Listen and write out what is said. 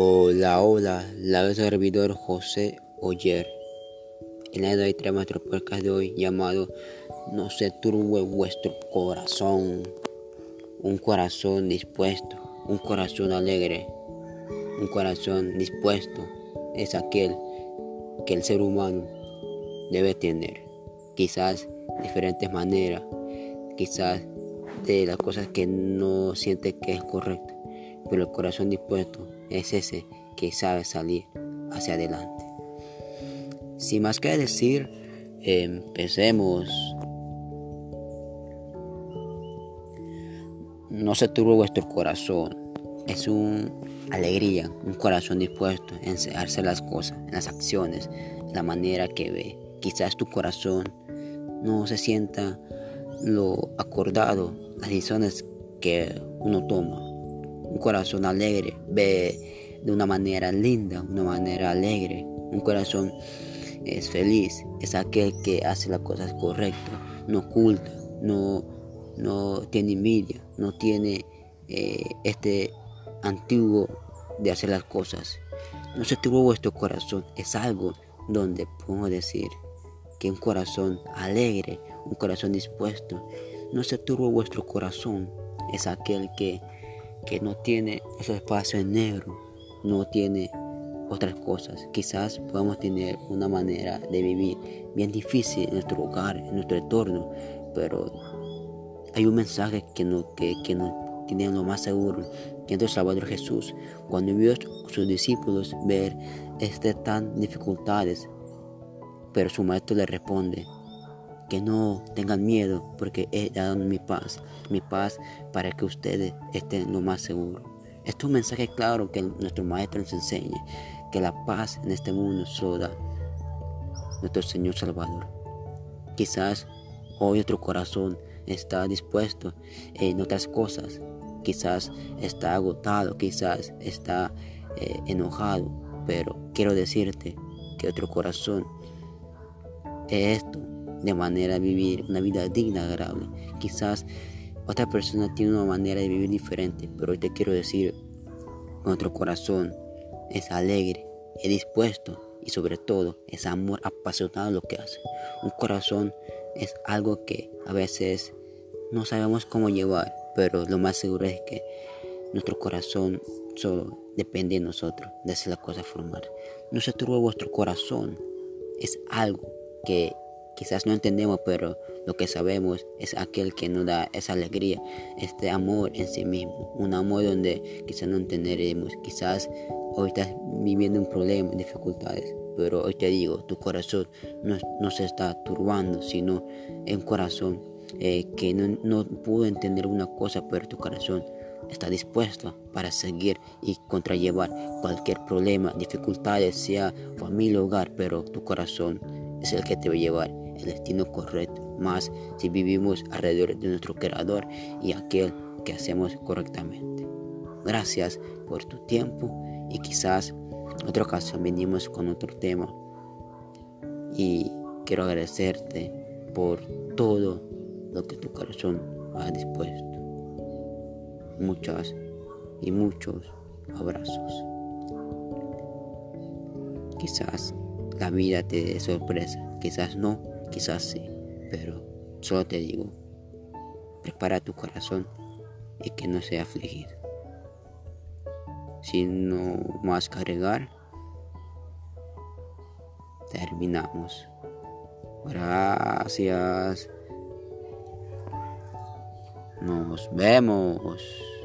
Hola, hola, la servidor José Oyer. En la de traemos nuestro podcast de hoy llamado No se turbe vuestro corazón. Un corazón dispuesto, un corazón alegre, un corazón dispuesto es aquel que el ser humano debe tener. Quizás de diferentes maneras, quizás de las cosas que no siente que es correcto, pero el corazón dispuesto es ese que sabe salir hacia adelante. Sin más que decir, empecemos. No se turbe vuestro corazón. Es una alegría, un corazón dispuesto en hacer las cosas, las acciones, la manera que ve. Quizás tu corazón no se sienta lo acordado, las decisiones que uno toma un corazón alegre ve de una manera linda, una manera alegre. Un corazón es feliz, es aquel que hace las cosas correctas, no oculta, no, no tiene envidia, no tiene eh, este antiguo de hacer las cosas. No se tuvo vuestro corazón, es algo donde podemos decir que un corazón alegre, un corazón dispuesto, no se turbo vuestro corazón, es aquel que que no tiene esos espacios en negro, no tiene otras cosas. Quizás podamos tener una manera de vivir bien difícil en nuestro hogar, en nuestro entorno, pero hay un mensaje que, no, que, que nos tiene lo más seguro, que es el Salvador Jesús. Cuando vio a sus discípulos ver este tan dificultades, pero su maestro le responde, que no tengan miedo porque he dado mi paz, mi paz para que ustedes estén lo más seguros. Este es un mensaje claro que nuestro Maestro nos enseña, que la paz en este mundo solo da nuestro Señor Salvador. Quizás hoy nuestro corazón está dispuesto en otras cosas, quizás está agotado, quizás está eh, enojado, pero quiero decirte que nuestro corazón es esto, de manera de vivir una vida digna, agradable. Quizás otra persona tiene una manera de vivir diferente, pero te quiero decir, nuestro corazón es alegre, es dispuesto y sobre todo es amor apasionado lo que hace. Un corazón es algo que a veces no sabemos cómo llevar, pero lo más seguro es que nuestro corazón solo depende de nosotros, de hacer las cosas formar. No se turbe vuestro corazón, es algo que Quizás no entendemos, pero lo que sabemos es aquel que nos da esa alegría, este amor en sí mismo. Un amor donde quizás no entenderemos. Quizás hoy estás viviendo un problema, dificultades. Pero hoy te digo, tu corazón no, se está turbando, sino un corazón eh, que no, no pudo entender una cosa, pero tu corazón está dispuesto para seguir y contrallevar cualquier problema, dificultades, sea familia hogar, pero tu corazón es el que te va a llevar el destino correcto, más si vivimos alrededor de nuestro Creador y aquel que hacemos correctamente. Gracias por tu tiempo y quizás otra ocasión venimos con otro tema. Y quiero agradecerte por todo lo que tu corazón ha dispuesto. Muchas y muchos abrazos. Quizás la vida te dé sorpresa, quizás no, Quizás sí, pero solo te digo, prepara tu corazón y que no sea afligido. Sin no más cargar, terminamos. Gracias. Nos vemos.